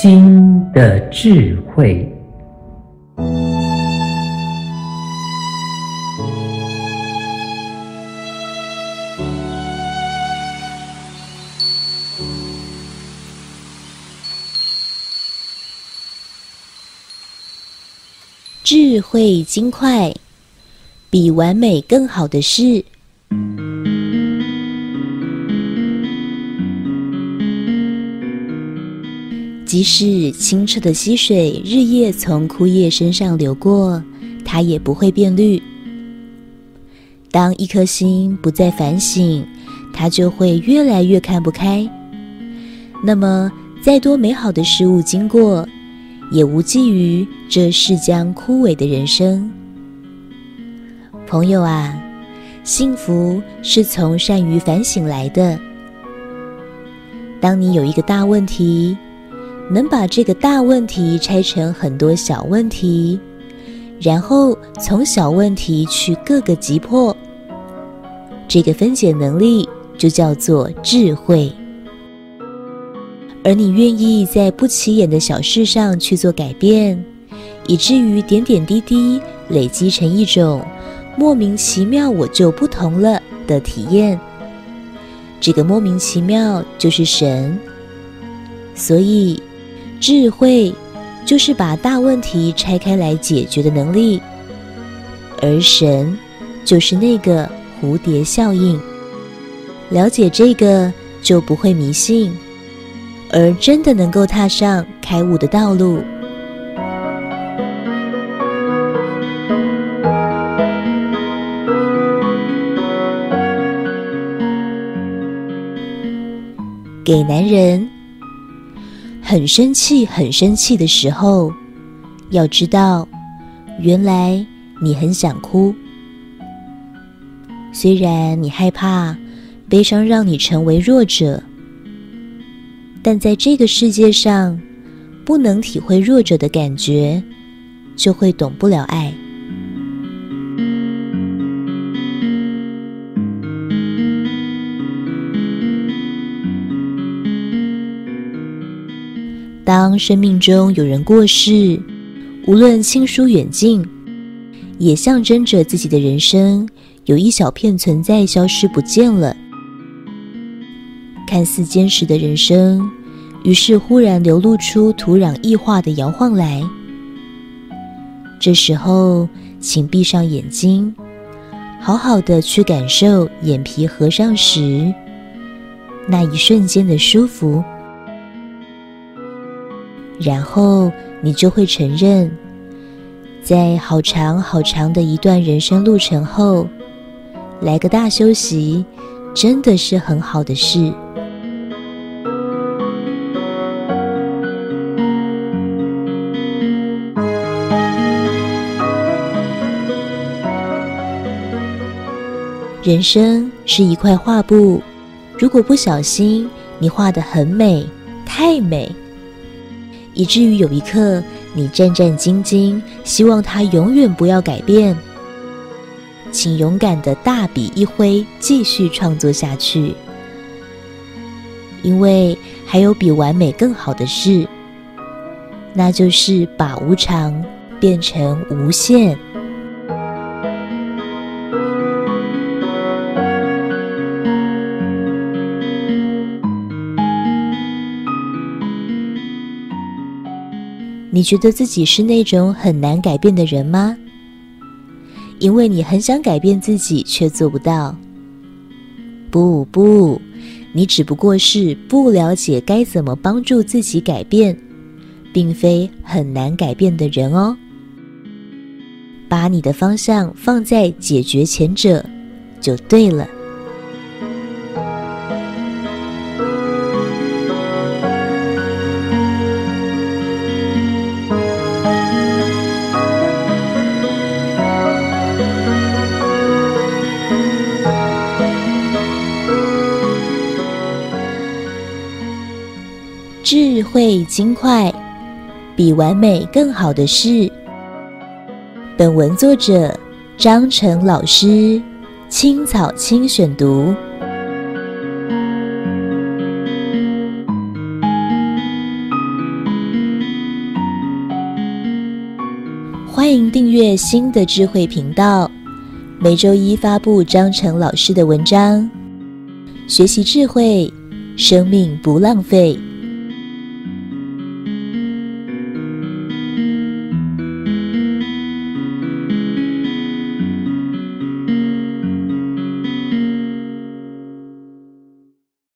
心的智慧。智慧金块，比完美更好的事。即使清澈的溪水日夜从枯叶身上流过，它也不会变绿。当一颗心不再反省，它就会越来越看不开。那么，再多美好的事物经过，也无济于这势将枯萎的人生。朋友啊，幸福是从善于反省来的。当你有一个大问题，能把这个大问题拆成很多小问题，然后从小问题去各个击破，这个分解能力就叫做智慧。而你愿意在不起眼的小事上去做改变，以至于点点滴滴累积成一种莫名其妙我就不同了的体验。这个莫名其妙就是神。所以，智慧就是把大问题拆开来解决的能力，而神就是那个蝴蝶效应。了解这个，就不会迷信。而真的能够踏上开悟的道路，给男人很生气、很生气的时候，要知道，原来你很想哭。虽然你害怕悲伤让你成为弱者。但在这个世界上，不能体会弱者的感觉，就会懂不了爱。当生命中有人过世，无论亲疏远近，也象征着自己的人生有一小片存在消失不见了。看似坚实的人生。于是，忽然流露出土壤异化的摇晃来。这时候，请闭上眼睛，好好的去感受眼皮合上时那一瞬间的舒服。然后，你就会承认，在好长好长的一段人生路程后，来个大休息，真的是很好的事。人生是一块画布，如果不小心，你画得很美，太美，以至于有一刻你战战兢兢，希望它永远不要改变。请勇敢的大笔一挥，继续创作下去，因为还有比完美更好的事，那就是把无常变成无限。你觉得自己是那种很难改变的人吗？因为你很想改变自己，却做不到。不不，你只不过是不了解该怎么帮助自己改变，并非很难改变的人哦。把你的方向放在解决前者，就对了。会尽快比完美更好的事。本文作者张晨老师青草青选读。欢迎订阅新的智慧频道每周一发布张晨老师的文章。学习智慧生命不浪费。